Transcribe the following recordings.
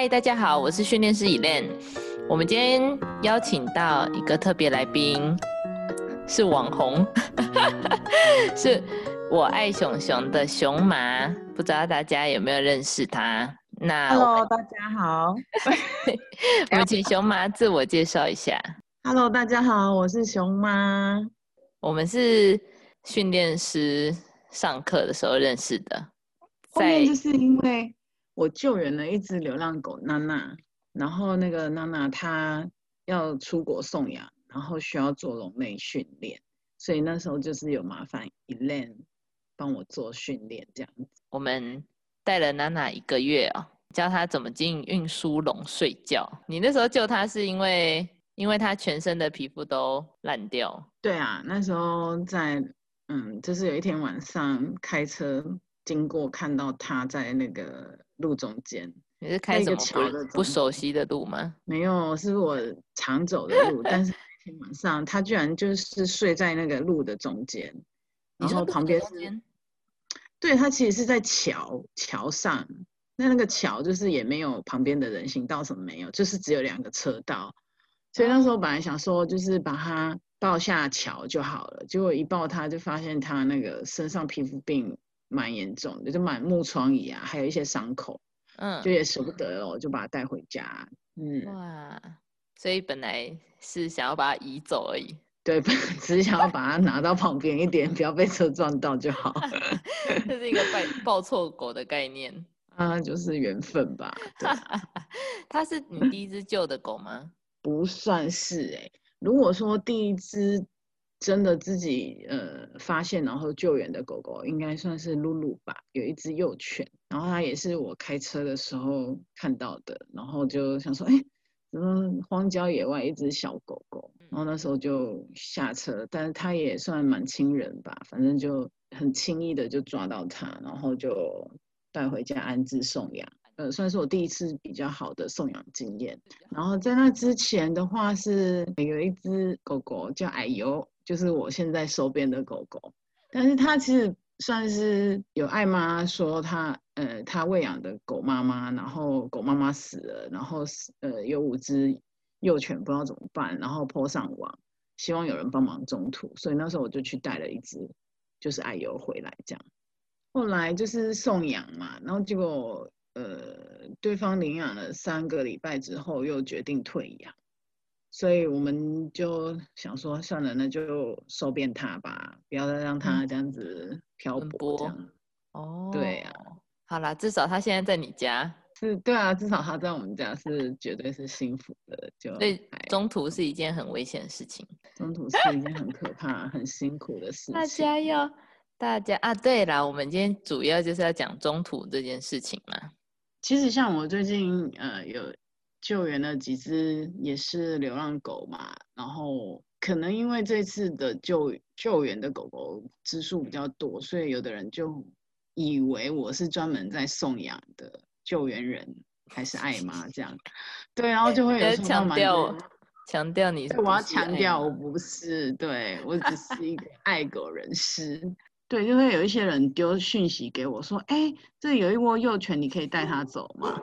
嗨，大家好，我是训练师 Elaine。我们今天邀请到一个特别来宾，是网红，是我爱熊熊的熊妈，不知道大家有没有认识他？那 Hello，大家好。我们请熊妈自我介绍一下。Hello，大家好，我是熊妈。我们是训练师上课的时候认识的，后面就是因为我救援了一只流浪狗娜娜，然后那个娜娜她要出国送养，然后需要做笼内训练，所以那时候就是有麻烦 Elaine 帮我做训练这样子。我们带了娜娜一个月哦，教她怎么进运输笼睡觉。你那时候救她是因为因为她全身的皮肤都烂掉。对啊，那时候在嗯，就是有一天晚上开车经过，看到她在那个路中间。你是开什么不不熟悉的路吗？没有，是我常走的路，但是那天晚上他居然就是睡在那个路的中间，然后旁边是，对，他其实是在桥桥上，那那个桥就是也没有旁边的人行道什么没有，就是只有两个车道，所以那时候本来想说就是把他抱下桥就好了，结果一抱他就发现他那个身上皮肤病蛮严重的，就满目疮痍啊，还有一些伤口。嗯，就也舍不得哦，就把它带回家。嗯，哇，所以本来是想要把它移走而已。对，只是想要把它拿到旁边一点，不要被车撞到就好。这是一个抱抱错狗的概念。啊，就是缘分吧。对，它是你第一只救的狗吗？不算是哎、欸。如果说第一只真的自己呃发现然后救援的狗狗，应该算是露露吧，有一只幼犬。然后它也是我开车的时候看到的，然后就想说，哎，怎么荒郊野外一只小狗狗？然后那时候就下车，但是它也算蛮亲人吧，反正就很轻易的就抓到它，然后就带回家安置送养。呃，算是我第一次比较好的送养经验。然后在那之前的话，是有一只狗狗叫矮油，就是我现在收边的狗狗，但是它其实。算是有爱妈说她呃她喂养的狗妈妈，然后狗妈妈死了，然后呃有五只幼犬不知道怎么办，然后泼上网，希望有人帮忙中途，所以那时候我就去带了一只就是爱油回来这样。后来就是送养嘛，然后结果呃对方领养了三个礼拜之后又决定退养。所以我们就想说，算了，那就收编他吧，不要再让他这样子漂泊。这样哦，对啊，好啦，至少他现在在你家。是，对啊，至少他在我们家是绝对是幸福的。就所以中途是一件很危险的事情，中途是一件很可怕、很辛苦的事情。大家要，大家啊，对啦，我们今天主要就是要讲中途这件事情嘛。其实像我最近呃有。救援了几只也是流浪狗嘛，然后可能因为这次的救救援的狗狗只数比较多，所以有的人就以为我是专门在送养的救援人，还是爱妈这样。对，然后就会有强调强调你，我要强调我不是，对我只是一个爱狗人士。对，就会有一些人丢讯息给我说：“哎，这有一窝幼犬，你可以带它走吗？”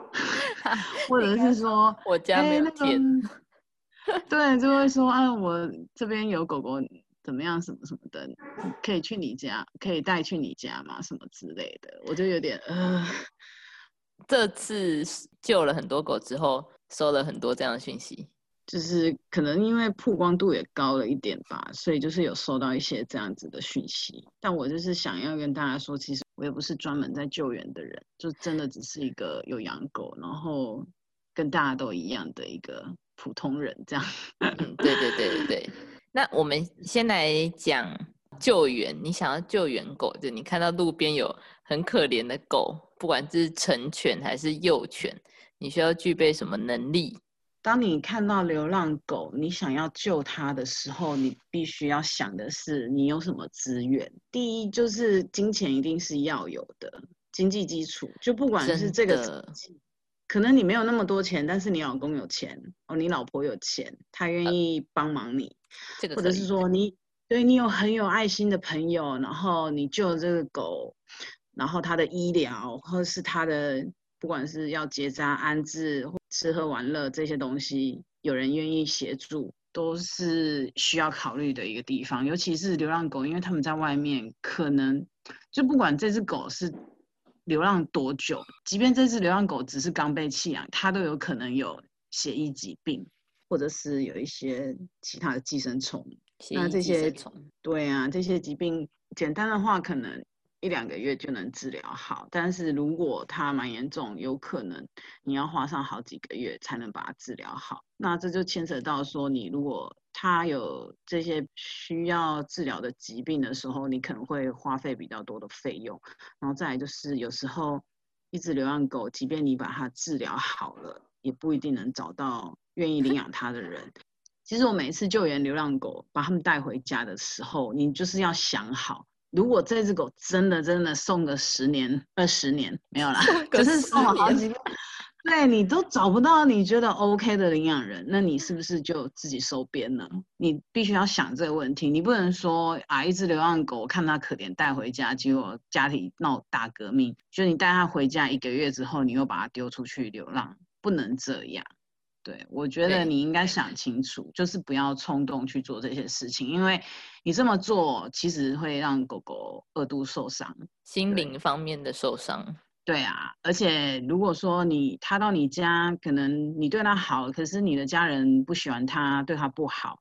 或者是说：“我家没有田。那個 ”对，就会说：“啊，我这边有狗狗，怎么样，什么什么的，可以去你家，可以带去你家吗？什么之类的。”我就有点呃，这次救了很多狗之后，收了很多这样的讯息。就是可能因为曝光度也高了一点吧，所以就是有收到一些这样子的讯息。但我就是想要跟大家说，其实我也不是专门在救援的人，就真的只是一个有养狗，然后跟大家都一样的一个普通人这样。嗯，对对对对对。那我们先来讲救援。你想要救援狗，就你看到路边有很可怜的狗，不管是成犬还是幼犬，你需要具备什么能力？当你看到流浪狗，你想要救它的时候，你必须要想的是你有什么资源。第一就是金钱一定是要有的，经济基础。就不管是这个，可能你没有那么多钱，但是你老公有钱哦，你老婆有钱，她愿意帮忙你，这个或者是说你对你有很有爱心的朋友，然后你救这个狗，然后它的医疗或者是它的不管是要结扎、安置、吃喝玩乐这些东西，有人愿意协助，都是需要考虑的一个地方。尤其是流浪狗，因为他们在外面可能就不管这只狗是流浪多久，即便这只流浪狗只是刚被弃养，它都有可能有血液疾病，或者是有一些其他的寄生虫。那这些对啊，这些疾病简单的话，可能一两个月就能治疗好。但是如果它蛮严重，有可能你要花上好几个月才能把它治疗好。那这就牵扯到说，你如果它有这些需要治疗的疾病的时候，你可能会花费比较多的费用。然后再来就是有时候一只流浪狗，即便你把它治疗好了，也不一定能找到愿意领养它的人。其实我每次救援流浪狗，把它们带回家的时候，你就是要想好，如果这只狗真的真的送个十年、二十年没有啦，可是送了好几个，对你都找不到你觉得 OK 的领养人，那你是不是就自己收编了？你必须要想这个问题，你不能说啊，一只流浪狗看它可怜带回家，结果家里闹大革命，就你带它回家一个月之后，你又把它丢出去流浪，不能这样。对，我觉得你应该想清楚，就是不要冲动去做这些事情，因为你这么做其实会让狗狗二度受伤，心灵方面的受伤。对啊，而且如果说你它到你家，可能你对它好，可是你的家人不喜欢它，对它不好，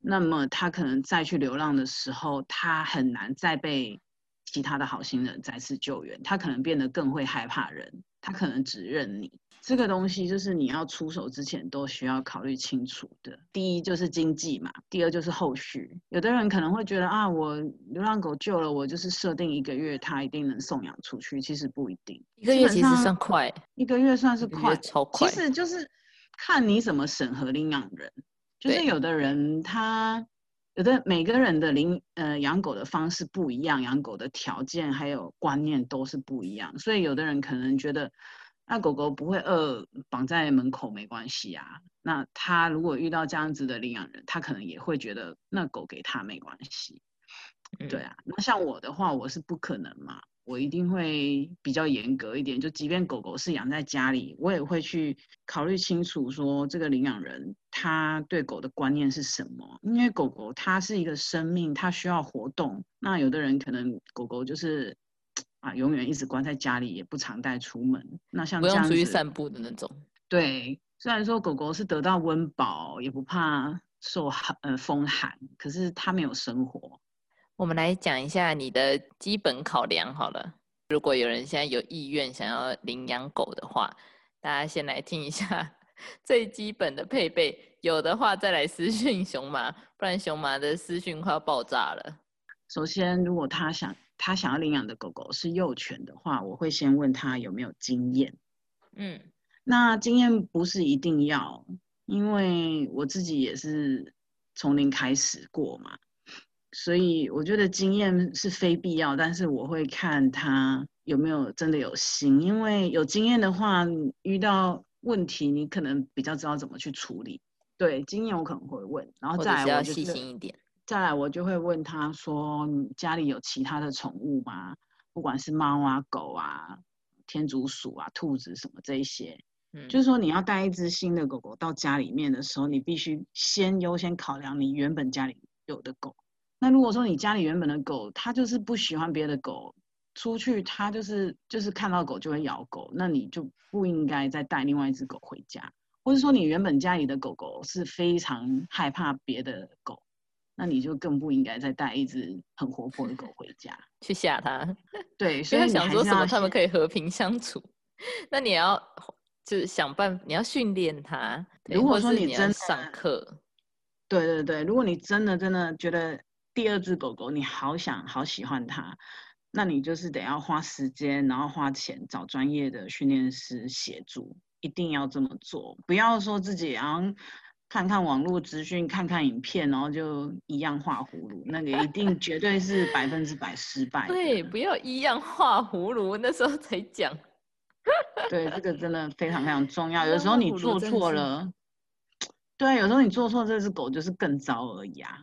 那么它可能再去流浪的时候，它很难再被其他的好心人再次救援，它可能变得更会害怕人，它可能只认你。这个东西就是你要出手之前都需要考虑清楚的。第一就是经济嘛，第二就是后续。有的人可能会觉得啊，我流浪狗救了，我就是设定一个月，它一定能送养出去。其实不一定，一个月其实算快，一个月算是快，超快。其实就是看你怎么审核领养人。就是有的人他有的每个人的领呃养狗的方式不一样，养狗的条件还有观念都是不一样，所以有的人可能觉得。那狗狗不会饿，绑在门口没关系啊。那他如果遇到这样子的领养人，他可能也会觉得那狗给他没关系。对啊，那像我的话，我是不可能嘛，我一定会比较严格一点。就即便狗狗是养在家里，我也会去考虑清楚，说这个领养人他对狗的观念是什么。因为狗狗它是一个生命，它需要活动。那有的人可能狗狗就是。啊，永远一直关在家里，也不常带出门。那像不用出去散步的那种。对，虽然说狗狗是得到温饱，也不怕受寒呃风寒，可是它没有生活。我们来讲一下你的基本考量好了。如果有人现在有意愿想要领养狗的话，大家先来听一下 最基本的配备，有的话再来私讯熊妈，不然熊妈的私讯快要爆炸了。首先，如果他想。他想要领养的狗狗是幼犬的话，我会先问他有没有经验。嗯，那经验不是一定要，因为我自己也是从零开始过嘛，所以我觉得经验是非必要。但是我会看他有没有真的有心，因为有经验的话，遇到问题你可能比较知道怎么去处理。对，经验我可能会问，然后再来要细心一点。再来，我就会问他说：“你家里有其他的宠物吗？不管是猫啊、狗啊、天竺鼠啊、兔子什么这一些，嗯，就是说你要带一只新的狗狗到家里面的时候，你必须先优先考量你原本家里有的狗。那如果说你家里原本的狗，它就是不喜欢别的狗，出去它就是就是看到狗就会咬狗，那你就不应该再带另外一只狗回家。或者说你原本家里的狗狗是非常害怕别的狗。”那你就更不应该再带一只很活泼的狗回家 去吓它。对，所以想说什么他们可以和平相处。那你要就是想办法，你要训练它。如果说你真上课，对对对，如果你真的真的觉得第二只狗狗你好想好喜欢它，那你就是得要花时间，然后花钱找专业的训练师协助，一定要这么做，不要说自己然后。看看网络资讯，看看影片，然后就一样画葫芦，那个一定绝对是百分之百失败。对，不要一样画葫芦，那时候才讲。对，这个真的非常非常重要。有时候你做错了，对，有时候你做错这只狗就是更糟而已啊，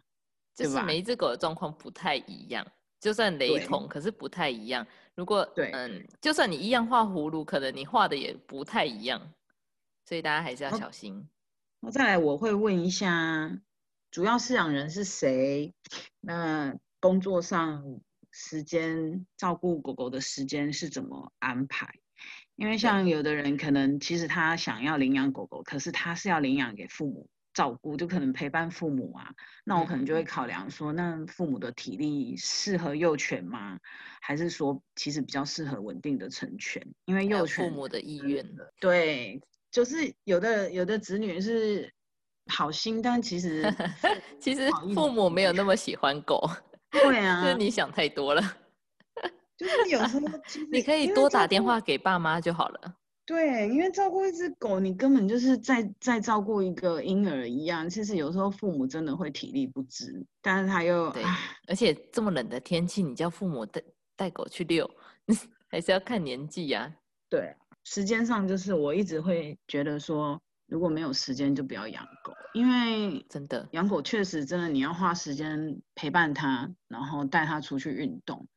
就是每一只狗的状况不太一样。就算雷同，可是不太一样。如果对嗯，就算你一样画葫芦，可能你画的也不太一样，所以大家还是要哦小心。那再来，我会问一下，主要饲养人是谁？那工作上时间照顾狗狗的时间是怎么安排？因为像有的人可能其实他想要领养狗狗，可是他是要领养给父母照顾，就可能陪伴父母啊。那我可能就会嗯考量说，那父母的体力适合幼犬吗？还是说其实比较适合稳定的成犬？因为幼犬父母的意愿，对，就是有的有的子女是好心，但其实 其实父母没有那么喜欢狗，对就 是啊，你想太多了。就是有时候你可以多打电话给爸妈就好了。对，因为照顾一只狗，你根本就是在在照顾一个婴儿一样。其实有时候父母真的会体力不支，但是他又对，而且这么冷的天气，你叫父母带带狗去遛，还是要看年纪呀、对，时间上就是我一直会觉得说，如果没有时间就不要养狗，因为真的，养狗确实真的你要花时间陪伴它，然后带它出去运动。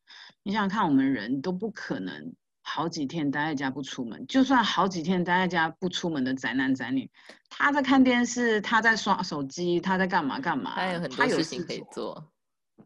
你想想看，我们人都不可能好几天待在家不出门，就算好几天待在家不出门的宅男宅女，他在看电视，他在刷手机，他在干嘛干嘛，他有很多事情可以做。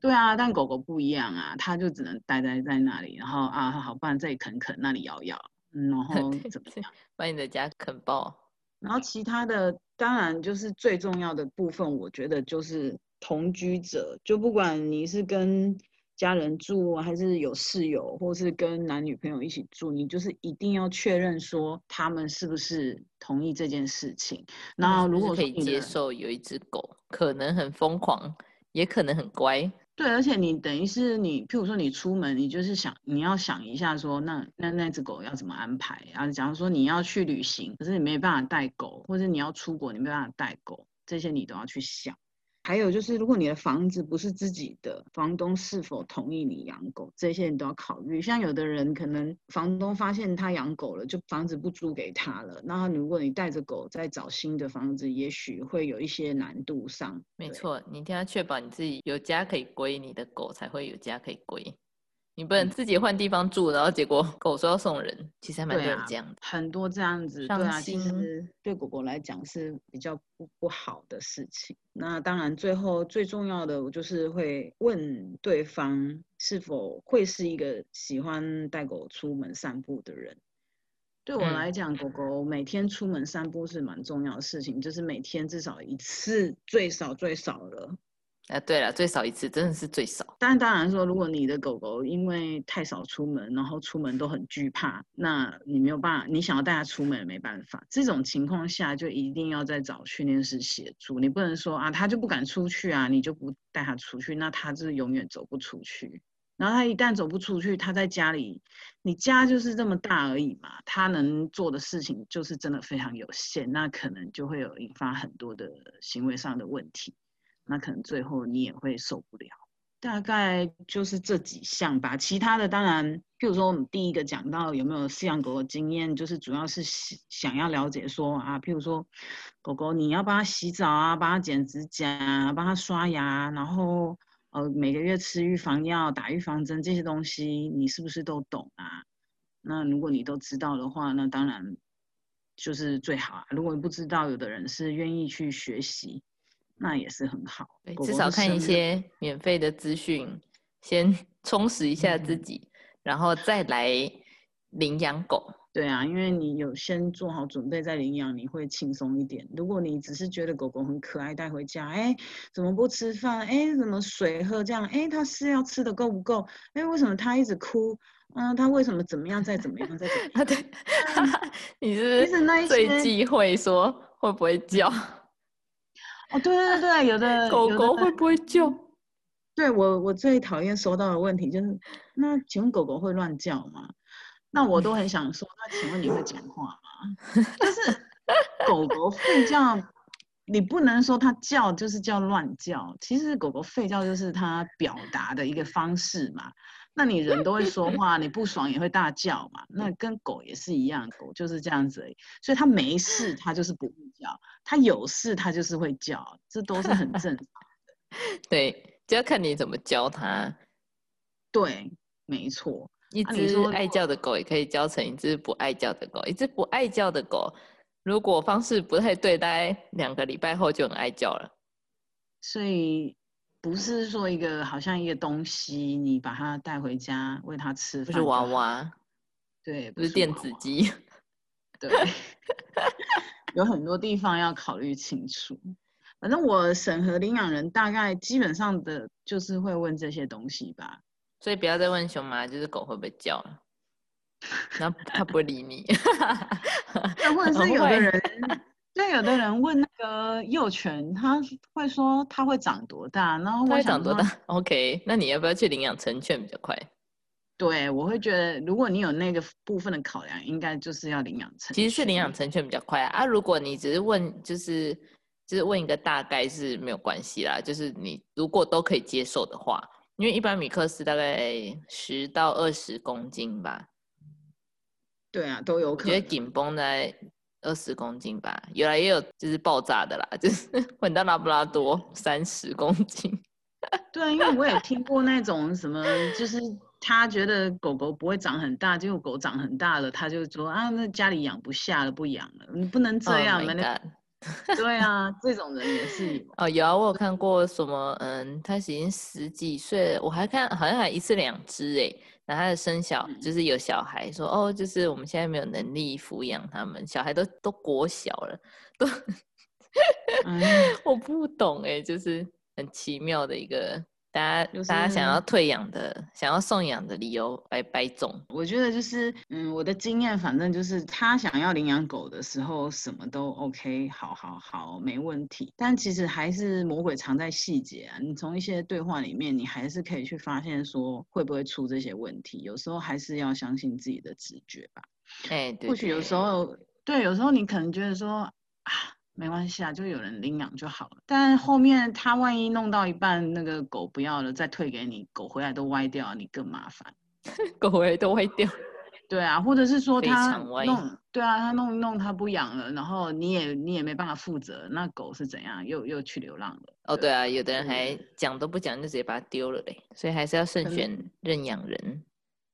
对啊，但狗狗不一样啊，它就只能待在在那里，然后啊，好，不然这里啃啃，那里摇摇，嗯，然后怎么样？把你的家啃爆。然后其他的，当然就是最重要的部分，我觉得就是同居者，就不管你是跟家人住，还是有室友，或是跟男女朋友一起住，你就是一定要确认说他们是不是同意这件事情。然后如果可以接受有一只狗可能很疯狂，也可能很乖，对，而且你等于是你，譬如说你出门，你就是想你要想一下说，那那那只狗要怎么安排啊？假如说你要去旅行，可是你没办法带狗，或者你要出国，你没办法带狗，这些你都要去想。还有就是，如果你的房子不是自己的，房东是否同意你养狗，这些你都要考虑。像有的人可能房东发现他养狗了，就房子不租给他了，那如果你带着狗再找新的房子，也许会有一些难度上。对没错，你一定要确保你自己有家可以归，你的狗才会有家可以归。你不能嗯自己换地方住，然后结果狗说要送人，其实还蛮多人这样的。很多这样子，对伤啊，其心实对狗狗来讲是比较不不好的事情。那当然，最后最重要的，我就是会问对方是否会是一个喜欢带狗出门散步的人。对我嗯来讲，狗狗每天出门散步是蛮重要的事情，就是每天至少一次，最少最少了。啊，对了，最少一次，真的是最少。但当然说，如果你的狗狗因为太少出门，然后出门都很惧怕，那你没有办法，你想要带它出门也没办法。这种情况下，就一定要再找训练师协助。你不能说啊，它就不敢出去啊，你就不带它出去，那它就是永远走不出去。然后它一旦走不出去，它在家里，你家就是这么大而已嘛，它能做的事情就是真的非常有限，那可能就会有引发很多的行为上的问题。那可能最后你也会受不了。大概就是这几项吧，其他的当然，譬如说我们第一个讲到有没有饲养狗的经验，就是主要是想要了解说啊，譬如说狗狗你要帮它洗澡啊，帮它剪指甲啊，帮它刷牙，然后呃每个月吃预防药、打预防针这些东西，你是不是都懂啊？那如果你都知道的话，那当然就是最好啊。如果你不知道，有的人是愿意去学习。那也是很好，对，至少看一些免费的资讯，先充实一下自嗯己，然后再来领养狗。对啊，因为你有先做好准备再领养，你会轻松一点。如果你只是觉得狗狗很可爱带回家，哎，怎么不吃饭？哎，怎么水喝这样？哎，它是要吃的够不够？哎，为什么它一直哭？嗯，它为什么怎么样？再怎么样？再怎么样？啊，对，你是其实那一不是最忌讳说会不会叫？哦，对对对，有的狗狗会不会叫？对我我最讨厌收到的问题就是，那请问狗狗会乱叫吗？那我都很想说，那请问你会讲话吗？但是 狗狗吠叫，你不能说它叫就是叫乱叫，其实狗狗吠叫就是它表达的一个方式嘛。那你人都会说话，你不爽也会大叫嘛。那跟狗也是一样，狗就是这样子而已。所以它没事，它就是不会叫；它有事，它就是会叫，这都是很正常的。对，就要看你怎么教它。对，没错。一只爱叫的狗也可以教成一只不爱叫的狗，一只不爱叫的狗，如果方式不太对，大概两个礼拜后就很爱叫了。所以不是说一个好像一个东西，你把它带回家喂它吃，不是娃娃，对，不是电子鸡，对，有很多地方要考虑清楚。反正我审核领养人，大概基本上的就是会问这些东西吧。所以不要再问熊妈，就是狗会不会叫了，然后它不会理你。或者是 有的人，对有的人问那个幼犬，他会说它会长多大，然后会长多大？OK，那你要不要去领养成犬比较快？对，我会觉得如果你有那个部分的考量，应该就是要领养成。其实去领养成犬比较快啊。如果你只是问，就是就是问一个大概是没有关系啦。就是你如果都可以接受的话。因为一般米克斯大概十到二十公斤吧，对啊，都有可能。觉得紧绷在二十公斤吧，有来也有就是爆炸的啦，就是 混到拉布拉多三十公斤。对啊，因为我也听过那种什么，就是他觉得狗狗不会长很大，结果狗长很大了，他就说啊，那家里养不下了，不养了，你不能这样，那。对啊，这种人也是有哦。有啊，我有看过什么，嗯，他已经十几岁了，我还看好像还一次两只哎。然后他的生小就是有小孩，说哦，就是我们现在没有能力抚养他们，小孩都都国小了，都，我不懂哎，就是很奇妙的一个。大家大家想要退养的，想要送养的理由百百种。我觉得就是，嗯，我的经验，反正就是他想要领养狗的时候，什么都 OK，好好好，没问题。但其实还是魔鬼藏在细节啊！你从一些对话里面，你还是可以去发现说会不会出这些问题。有时候还是要相信自己的直觉吧。哎，对。或许有时候，对，有时候你可能觉得说啊。没关系啊，就有人领养就好了。但后面他万一弄到一半，那个狗不要了，再退给你，狗回来都歪掉，你更麻烦。狗回来都歪掉。对啊，或者是说他弄，对啊，他弄一弄他不养了，然后你也你也没办法负责，那狗是怎样？又又去流浪了。哦，对啊，有的人还讲都不讲就直接把它丢了嘞，所以还是要慎选认养人。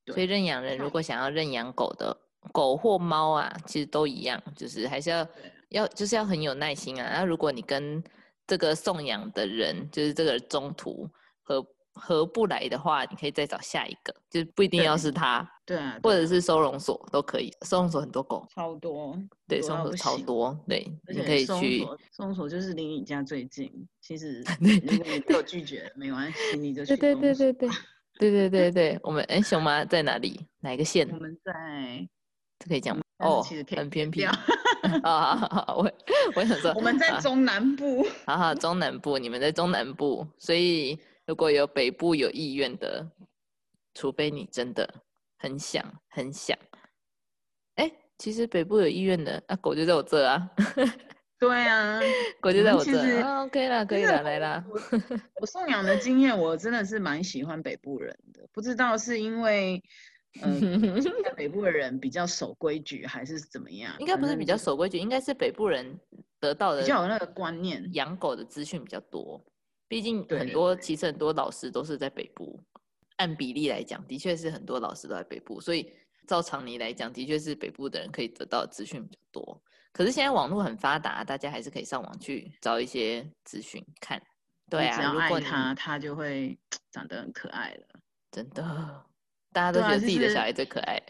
所以认养人如果想要认养狗的，狗或猫啊，其实都一样，就是还是要。要就是要很有耐心啊！那如果你跟这个送养的人，就是这个中途合合不来的话，你可以再找下一个，就是不一定要是他，对啊，或者是收容所都可以。收容所很多狗，超多，对，收容所超多，对，你可以去。收容所就是离你家最近，其实 如果你被我拒绝没关系，你就去。对对对对对对对对对，我们哎，熊妈在哪里？哪一个县？我们在，这可以讲吗？哦，很偏僻。啊，好，我我想说，我们在中南部，好好，中南部，你们在中南部，所以如果有北部有意愿的，除非你真的很想很想，哎，其实北部有意愿的，那狗就在我这啊，对啊，狗就在我这，OK 啦，可以了，来啦。我送养的经验，我真的是蛮喜欢北部人的，不知道是因为。嗯，在 北部的人比较守规矩，还是怎么样？应该不是比较守规矩，应该是北部人得到的比较有那个观念，养狗的资讯比较多。毕竟很多其实很多老师都是在北部，按比例来讲，的确是很多老师都在北部。所以照常理来讲，的确是北部的人可以得到资讯比较多。可是现在网络很发达，大家还是可以上网去找一些资讯看。对啊，如果他，他就会 长得很可爱了，真的。大家都觉得自己的小孩最可爱。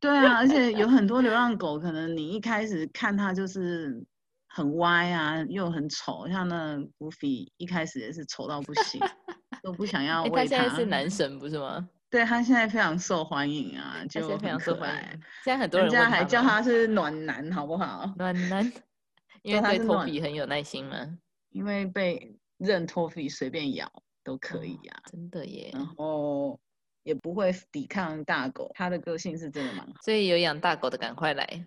对啊，而且有很多流浪狗，可能你一开始看它就是很歪啊，又很丑，像那 Goofy 一开始也是丑到不行，都不想要 喂它。他现在是男神不是吗？对他现在非常受欢迎啊，就非常受欢迎。现在很多人家还叫他是暖男，好不好？暖男，因为对托比很有耐心吗？因为被任托比随便咬都可以啊，真的耶。然后。也不会抵抗大狗，它的个性是真的蛮好，所以有养大狗的赶快来。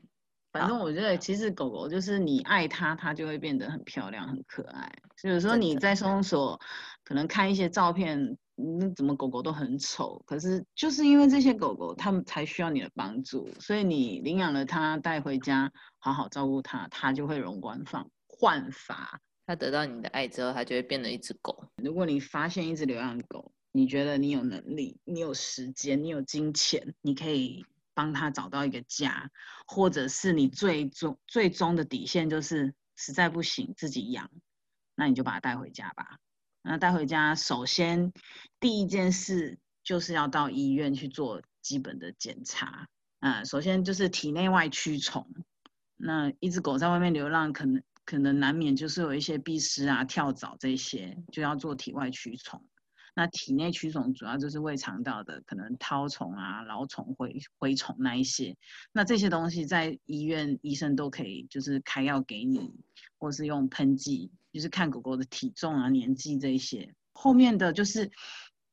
反正我觉得，其实狗狗就是你爱它，它就会变得很漂亮、很可爱。所以有时候你在收容所可能看一些照片，嗯，怎么狗狗都很丑，可是就是因为这些狗狗，它们才需要你的帮助，所以你领养了它带回家，好好照顾它，它就会容光放焕发。它得到你的爱之后，它就会变得一只狗。如果你发现一只流浪狗，你觉得你有能力，你有时间，你有金钱，你可以帮他找到一个家，或者是你最终最终的底线就是实在不行自己养，那你就把他带回家吧。那带回家，首先第一件事就是要到医院去做基本的检查。嗯，首先就是体内外驱虫。那一只狗在外面流浪，可能可能难免就是有一些蜱虱啊、跳蚤这些，就要做体外驱虫。那体内驱虫主要就是胃肠道的，可能绦虫啊、蛲虫、蛔蛔虫那一些。那这些东西在医院医生都可以，就是开药给你，或是用喷剂，就是看狗狗的体重啊、年纪这一些。后面的就是。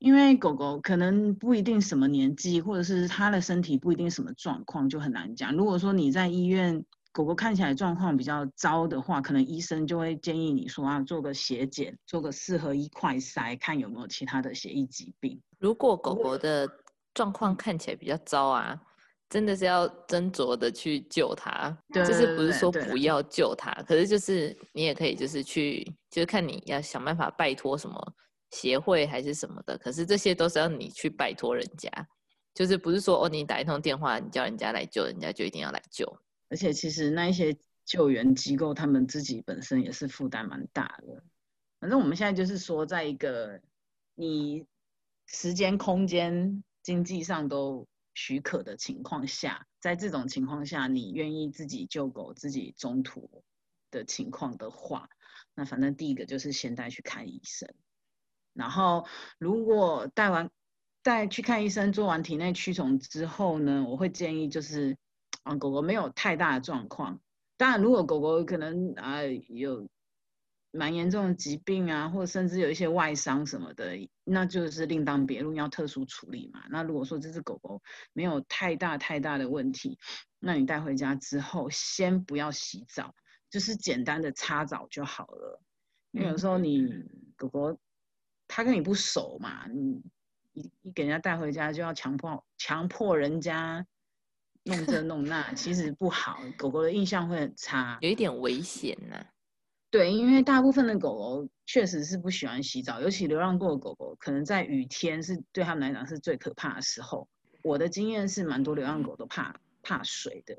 因为狗狗可能不一定什么年纪，或者是它的身体不一定什么状况，就很难讲。如果说你在医院，狗狗看起来状况比较糟的话，可能医生就会建议你说啊，做个血检，做个四合一快筛，看有没有其他的血液疾病。如果狗狗的状况看起来比较糟啊，真的是要斟酌的去救它，就是不是说不要救它，可是就是你也可以就是去，就是看你要想办法拜托什么。协会还是什么的，可是这些都是要你去拜托人家，就是不是说哦，你打一通电话，你叫人家来救，人家就一定要来救。而且其实那一些救援机构，他们自己本身也是负担蛮大的。反正我们现在就是说，在一个你时间、空间、经济上都许可的情况下，在这种情况下，你愿意自己救狗、自己中途的情况的话，那反正第一个就是先带去看医生。然后，如果带完带去看医生，做完体内驱虫之后呢，我会建议就是，啊，狗狗没有太大的状况。当然，如果狗狗可能啊有蛮严重的疾病啊，或者甚至有一些外伤什么的，那就是另当别论，要特殊处理嘛。那如果说这只狗狗没有太大太大的问题，那你带回家之后，先不要洗澡，就是简单的擦澡就好了。因为有时候你狗狗。它跟你不熟嘛，你你你给人家带回家就要强迫强迫人家弄这弄那，其实不好，狗狗的印象会很差，有一点危险呢。对，因为大部分的狗狗确实是不喜欢洗澡，尤其流浪过的狗狗，可能在雨天是对他们来讲是最可怕的时候。我的经验是，蛮多流浪狗都怕怕水的，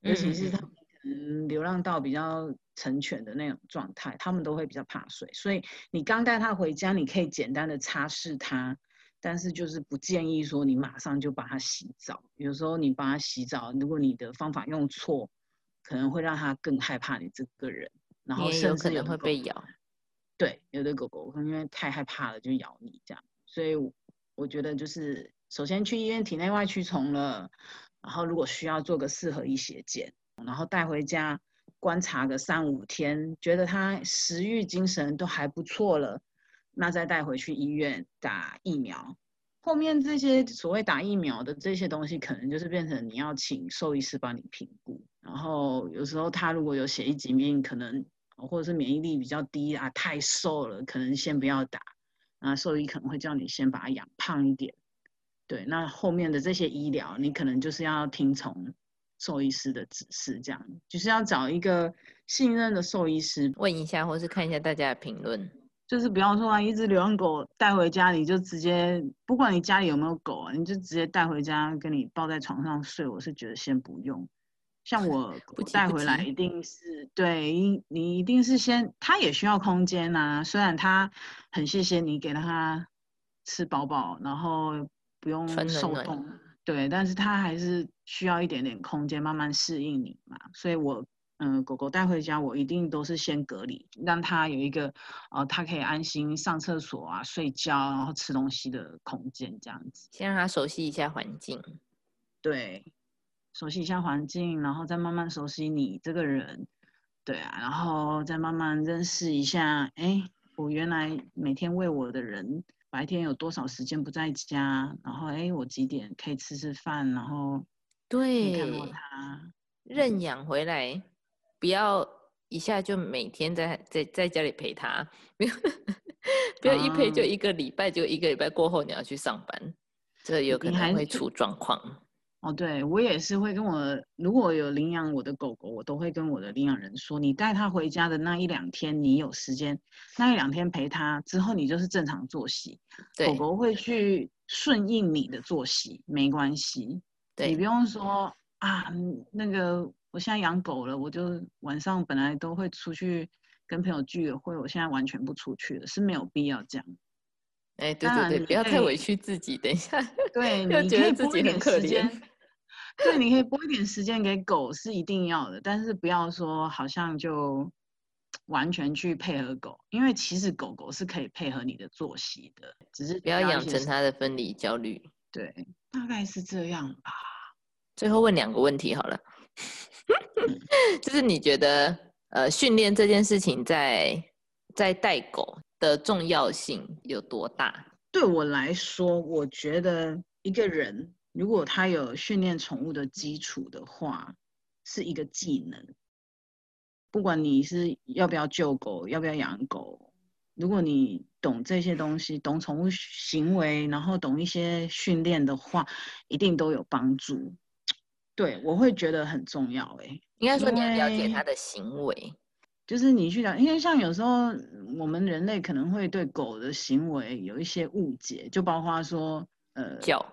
尤其是它们可能流浪到比较。成犬的那种状态，他们都会比较怕水，所以你刚带它回家，你可以简单的擦拭它，但是就是不建议说你马上就把它洗澡。有时候你帮它洗澡，如果你的方法用错，可能会让它更害怕你这个人，然后甚至有会被咬。对，有的狗狗因为太害怕了就咬你这样，所以我觉得就是首先去医院体内外驱虫了，然后如果需要做个四合一血检，然后带回家。观察个三五天，觉得它食欲、精神都还不错了，那再带回去医院打疫苗。后面这些所谓打疫苗的这些东西，可能就是变成你要请兽医师帮你评估。然后有时候他如果有血液疾病，可能或者是免疫力比较低啊，太瘦了，可能先不要打。那兽医可能会叫你先把它养胖一点。对，那后面的这些医疗，你可能就是要听从。兽医师的指示，这样就是要找一个信任的兽医师问一下，或是看一下大家的评论，就是比方说啊，一只流浪狗带回家里就直接，不管你家里有没有狗啊，你就直接带回家跟你抱在床上睡，我是觉得先不用。像 我带回来一定是对，你一定是先，它也需要空间呐。虽然它很谢谢你给它吃饱饱，然后不用受冻。对，但是它还是需要一点点空间，慢慢适应你嘛。所以，我嗯，狗狗带回家，我一定都是先隔离，让它有一个呃，它可以安心上厕所啊、睡觉，然后吃东西的空间，这样子。先让它熟悉一下环境。对，熟悉一下环境，然后再慢慢熟悉你这个人。对啊，然后再慢慢认识一下，哎，我原来每天喂我的人。白天有多少时间不在家？然后哎，我几点可以吃吃饭？然后对，看到他认养回来，不要一下就每天在在在家里陪他，不要 不要一陪就一个礼拜，就一个礼拜过后你要去上班，这有可能会出状况。哦，对我也是会跟我，如果有领养我的狗狗，我都会跟我的领养人说，你带它回家的那一两天，你有时间，那一两天陪它之后，你就是正常作息，狗狗会去顺应你的作息，没关系，对。你不用说啊，那个我现在养狗了，我就晚上本来都会出去跟朋友聚个会，我现在完全不出去了，是没有必要这样。哎，对对对，不要太委屈自己，等一下，对，你觉得自己很可怜。对，你可以拨一点时间给狗是一定要的，但是不要说好像就 完全去配合狗，因为其实狗狗是可以配合你的作息的，只是不要养成它的分离焦虑。对，大概是这样吧。最后问两个问题好了，就是你觉得呃训练这件事情在在带狗的重要性有多大？对我来说，我觉得一个人。如果他有训练宠物的基础的话，是一个技能。不管你是要不要救狗，要不要养狗，如果你懂这些东西，懂宠物行为，然后懂一些训练的话，一定都有帮助。对我会觉得很重要。哎，应该说你要了解它的行为，就是你去了，因为像有时候我们人类可能会对狗的行为有一些误解，就包括说，呃，叫。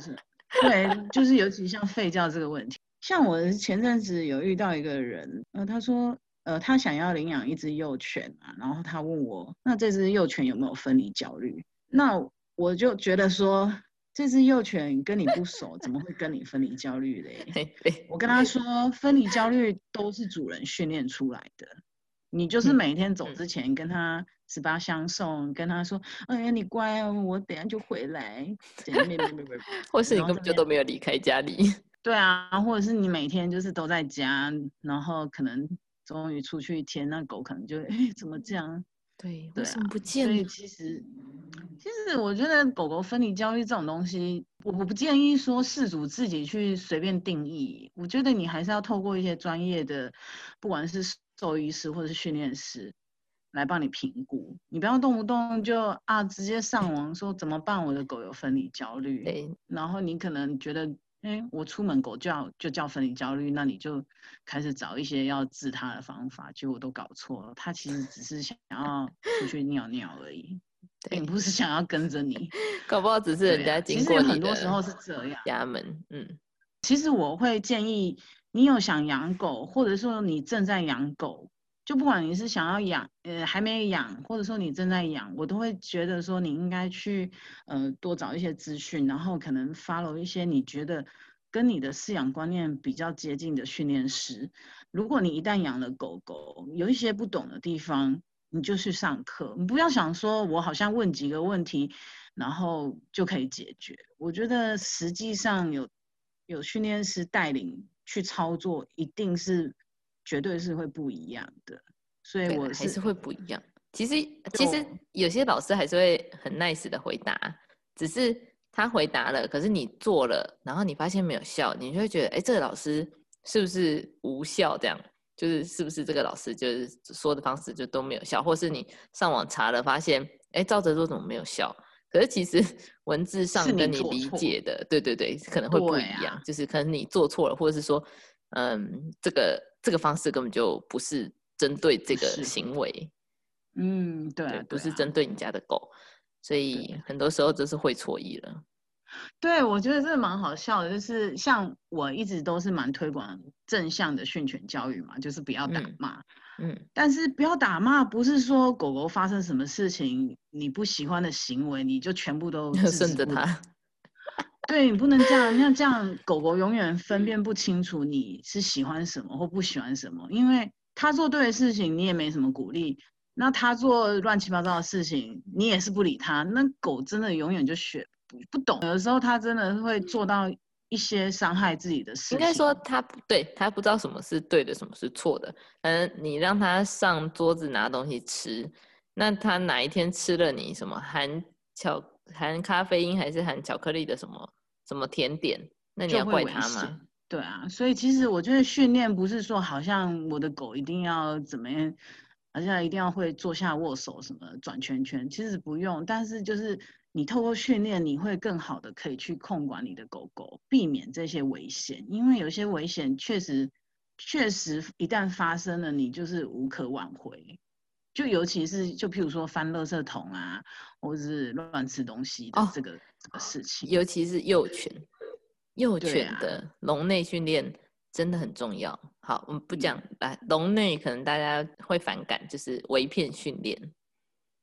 是，对，就是尤其像吠叫这个问题。像我前阵子有遇到一个人，呃，他说，呃，他想要领养一只幼犬啊，然后他问我，那这只幼犬有没有分离焦虑？那我就觉得说，这只幼犬跟你不熟，怎么会跟你分离焦虑嘞？我跟他说，分离焦虑都是主人训练出来的，你就是每天走之前跟他。十八相送，跟他说：“哎呀，你乖哦，我等下就回来。” 或是你根本就都没有离开家里。对啊，或者是你每天就是都在家，然后可能终于出去一天，那狗可能就哎怎么这样？对，为什么不见？所以其实，其实我觉得狗狗分离焦虑这种东西，我我不建议说事主自己去随便定义。我觉得你还是要透过一些专业的，不管是兽医师或者是训练师。来帮你评估，你不要动不动就啊直接上网说怎么办？我的狗有分离焦虑。对，然后你可能觉得，哎，我出门狗叫就叫分离焦虑，那你就开始找一些要治它的方法，结果都搞错了。它其实只是想要出去尿尿而已，并不是想要跟着你。搞不好只是人家经过很多时候是这样。家门，嗯，其实我会建议你有想养狗，或者说你正在养狗。就不管你是想要养，呃，还没养，或者说你正在养，我都会觉得说你应该去，呃，多找一些资讯，然后可能 follow 一些你觉得跟你的饲养观念比较接近的训练师。如果你一旦养了狗狗，有一些不懂的地方，你就去上课。你不要想说我好像问几个问题，然后就可以解决。我觉得实际上有有训练师带领去操作，一定是。绝对是会不一样的，所以我还是会不一样。其实其实有些老师还是会很 nice 的回答，只是他回答了，可是你做了，然后你发现没有效，你就会觉得，哎，这个老师是不是无效？这样就是是不是这个老师就是说的方式就都没有效，或是你上网查了发现，哎，照着做怎么没有效？可是其实 文字上跟你理解的，对对对，可能会不一样，就是可能你做错了，或者是说，嗯，这个。这个方式根本就不是针对这个行为，嗯，对，不是针对你家的狗，所以很多时候就是会错意了。对，我觉得这蛮好笑的，就是像我一直都是蛮推广正向的训犬教育嘛，就是不要打骂，嗯，但是不要打骂，不是说狗狗发生什么事情你不喜欢的行为，你就全部都 顺着它。对你不能这样，那这样 狗狗永远分辨不清楚你是喜欢什么或不喜欢什么，因为它做对的事情你也没什么鼓励，那它做乱七八糟的事情你也是不理它，那狗真的永远就学不不懂，有的时候它真的会做到一些伤害自己的事。应该说它不对，它不知道什么是对的，什么是错的。嗯，你让它上桌子拿东西吃，那它哪一天吃了你什么含巧含咖啡因还是含巧克力的什么？什么甜点？那你要怪他吗？对啊，所以其实我觉得训练不是说好像我的狗一定要怎么样，好像一定要会坐下握手什么转圈圈，其实不用。但是就是你透过训练，你会更好的可以去控管你的狗狗，避免这些危险。因为有些危险确实确实一旦发生了，你就是无可挽回。就尤其是就譬如说翻垃圾桶啊，或者是乱吃东西的这个这个事情，尤其是幼犬，幼犬的笼内训练真的很重要。好，我们不讲来笼内，可能大家会反感，就是围片训练。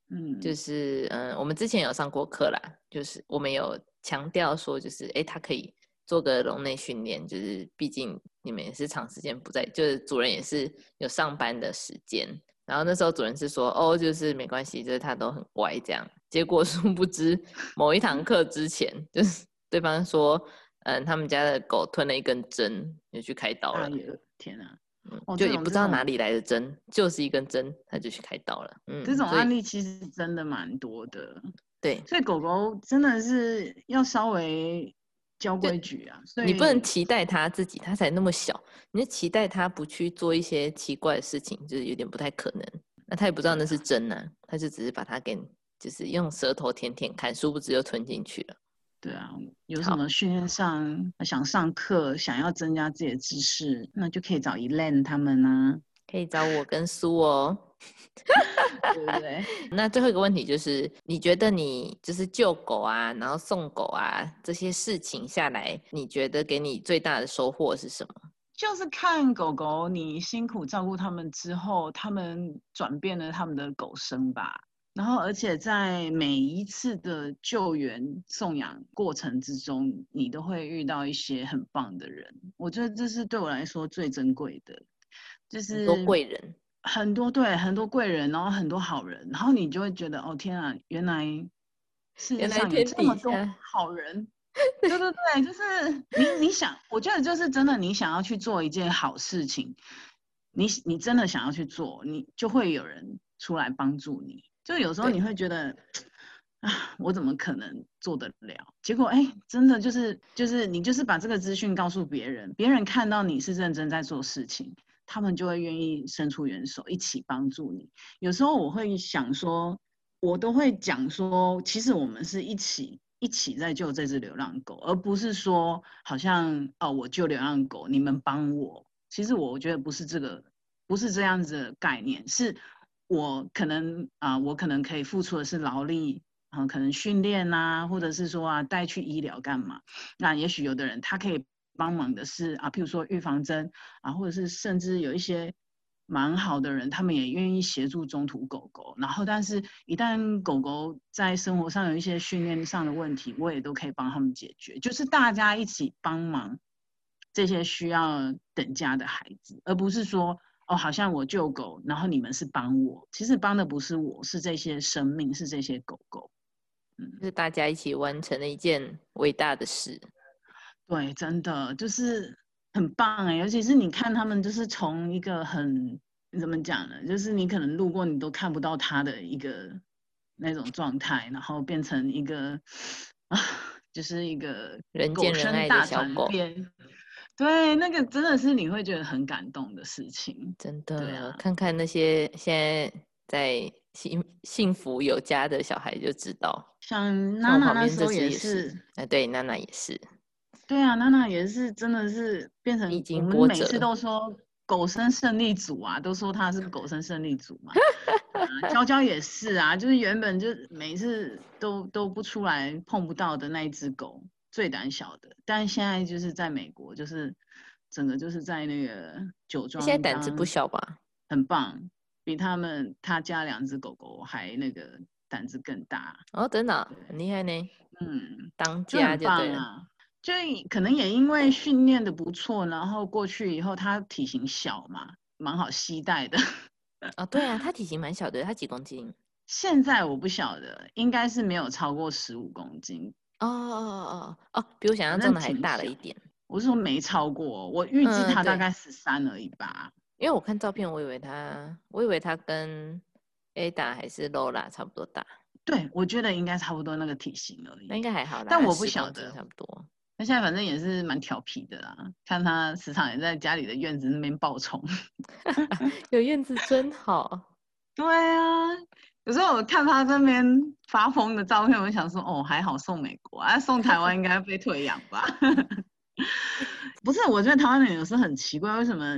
嗯，就是嗯，我们之前有上过课啦，就是我们有强调说，就是哎，它可以做个笼内训练，就是毕竟你们也是长时间不在，就是主人也是有上班的时间。然后那时候主人是说，哦，就是没关系，就是他都很乖这样。结果殊不知，某一堂课之前，就是对方说，嗯，他们家的狗吞了一根针，就去开刀了。天啊！就也不知道哪里来的针，就是一根针，他就去开刀了。嗯，这种案例其实真的蛮多的。对，所以狗狗真的是要稍微。教规矩啊，所以你不能期待他自己，他才那么小，你就期待他不去做一些奇怪的事情，就是有点不太可能。那他也不知道那是真呢，他就只是把它给，就是用舌头舔舔看，殊不知又吞进去了。对啊，有什么训练上想上课，想要增加自己的知识，那就可以找 Elaine 他们啊，可以找我跟苏哦。对不对？那最后一个问题就是，你觉得你就是救狗啊，然后送狗啊这些事情下来，你觉得给你最大的收获是什么？就是看狗狗你辛苦照顾它们之后，它们转变了他们的狗生吧。然后，而且在每一次的救援送养过程之中，你都会遇到一些很棒的人。我觉得这是对我来说最珍贵的，就是多贵人。很多对很多贵人，然后很多好人，然后你就会觉得哦天啊，原来世界上有这么多好人。对对 对，就是你你想，我觉得就是真的，你想要去做一件好事情，你你真的想要去做，你就会有人出来帮助你。就有时候你会觉得啊，我怎么可能做得了？结果哎，真的就是就是你就是把这个资讯告诉别人，别人看到你是认真在做事情。他们就会愿意伸出援手，一起帮助你。有时候我会想说，我都会讲说，其实我们是一起一起在救这只流浪狗，而不是说好像哦，我救流浪狗，你们帮我。其实我觉得不是这个，不是这样子的概念。是我可能啊，我可能可以付出的是劳力，啊，可能训练啊，或者是说啊，带去医疗干嘛？那也许有的人他可以。帮忙的是啊，譬如说预防针啊，或者是甚至有一些蛮好的人，他们也愿意协助中途狗狗。然后，但是一旦狗狗在生活上有一些训练上的问题，我也都可以帮他们解决。就是大家一起帮忙这些需要等家的孩子，而不是说哦，好像我救狗，然后你们是帮我。其实帮的不是我，是这些生命，是这些狗狗。嗯，是大家一起完成了一件伟大的事。对，真的就是很棒哎，尤其是你看他们，就是从一个很怎么讲呢？就是你可能路过你都看不到他的一个那种状态，然后变成一个啊，就是一个人见人爱的小狗。对，那个真的是你会觉得很感动的事情。真的，看看那些现在在幸幸福有家的小孩就知道，像娜娜那时候也是，哎，对，娜娜也是。对啊，娜娜也是，真的是变成我们每次都说狗生胜利组啊，都说他是狗生胜利组嘛。娇娇也是啊，就是原本就每次都都不出来碰不到的那一只狗，最胆小的，但现在就是在美国，就是整个就是在那个酒庄，现在胆子不小吧？很棒，比他们他家两只狗狗还那个胆子更大哦，真的很厉害呢。嗯，当家就对了。就可能也因为训练的不错，然后过去以后他体型小嘛，蛮好携带的。哦，对啊，他体型蛮小的，他几公斤？现在我不晓得，应该是没有超过十五公斤。哦哦哦哦哦，比我想象中的还大了一点。我是说没超过，我预计他大概十三而已吧。因为我看照片，我以为他，我以为他跟 Ada 还是 Lola 差不多大。对，我觉得应该差不多那个体型而已。那应该还好，但我不晓得，差不多。他现在反正也是蛮调皮的啦，看他时常也在家里的院子那边爆虫，有院子真好。对啊，有时候我看他这边发疯的照片，我想说，哦，还好送美国，啊，送台湾应该被退养吧？不是，我觉得台湾人有时候很奇怪，为什么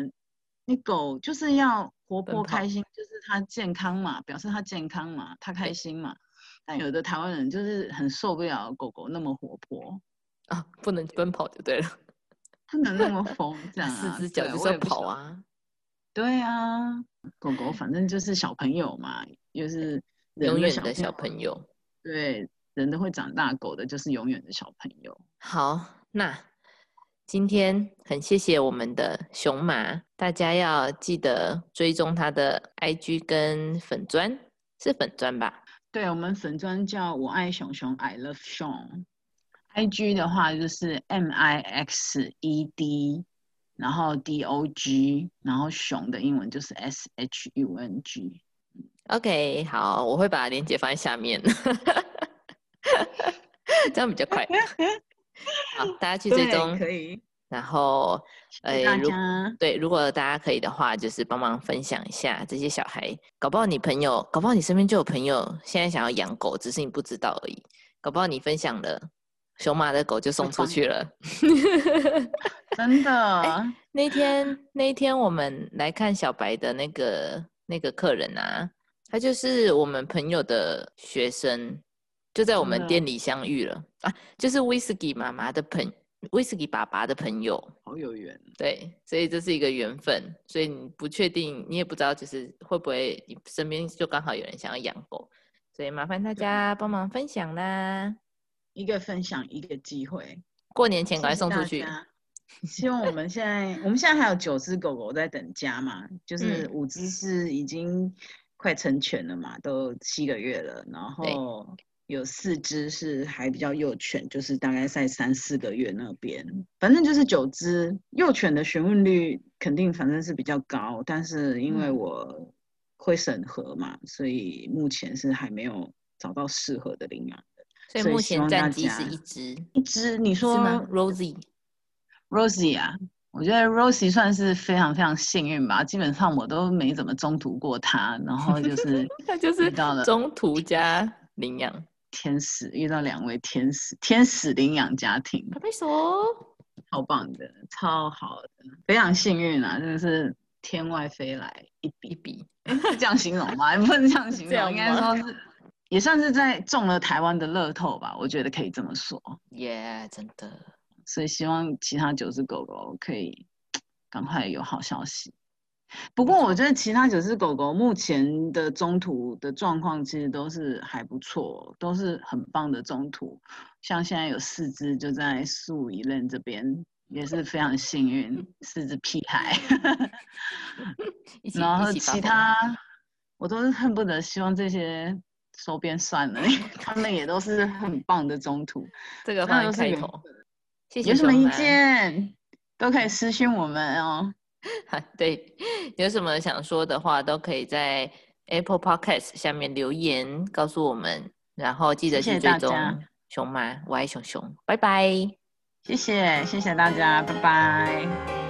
你狗就是要活泼开心，就是它健康嘛，表示它健康嘛，它开心嘛。但有的台湾人就是很受不了狗狗那么活泼啊，不能奔跑就对了，不能那么疯，这样 四只脚就是要跑啊。对啊，狗狗反正就是小朋友嘛，又是 永远的小朋友。对，人都会长大，狗的就是永远的小朋友。好，那今天很谢谢我们的熊马，大家要记得追踪他的 IG 跟粉砖，是粉砖吧？对，我们粉砖叫我爱熊熊，I love 熊。IG 的话就是 M I X E D。然后 D O G，然后熊的英文就是 S H U N G。OK，好，我会把链接放在下面，这样比较快。好，大家去追踪可以。然后，呃，如对，如果大家可以的话，就是帮忙分享一下这些小孩。搞不好你朋友，搞不好你身边就有朋友现在想要养狗，只是你不知道而已。搞不好你分享了。熊马的狗就送出去了，真的。那天那天我们来看小白的那个那个客人啊，他就是我们朋友的学生，就在我们店里相遇了啊，就是威士忌妈妈的朋威士忌爸爸的朋友，好有缘。对，所以这是一个缘分，所以你不确定，你也不知道，就是会不会你身边就刚好有人想要养狗，所以麻烦大家帮忙分享啦。一个分享一个机会，过年前赶快送出去。希望我们现在，我们现在还有九只狗狗在等家嘛，就是五只是已经快成犬了嘛，都七个月了，然后有四只是还比较幼犬，就是大概在三四个月那边，反正就是九只幼犬的询问率肯定反正是比较高，但是因为我会审核嘛，所以目前是还没有找到适合的领养。所以目前战绩是一只，一只。你说 Rosie，Rosie 啊，我觉得 Rosie 算是非常非常幸运吧。基本上我都没怎么中途过它，然后就 是他就是遇到了中途加领养天使，遇到两位天使，天使领养家庭，拍手，超棒的，超好的，非常幸运啊，真的是天外飞来一笔笔，是这样形容吗？不能这样形容，应该说是。也算是在中了台湾的乐透吧，我觉得可以这么说。耶，真的。所以希望其他九只狗狗可以赶快有好消息。不过我觉得其他九只狗狗目前的中途的状况其实都是还不错，都是很棒的中途。像现在有四只就在树一任这边，也是非常幸运，四只屁孩。然后其他我都是恨不得希望这些。收编算了，他们也都是很棒的中途。这个放开头，谢谢有什么意见都可以私信我们哦。对，有什么想说的话，都可以在 Apple Podcast 下面留言告诉我们。然后记得去追踪熊妈，我爱熊熊，拜拜。谢谢，谢谢大家，拜拜。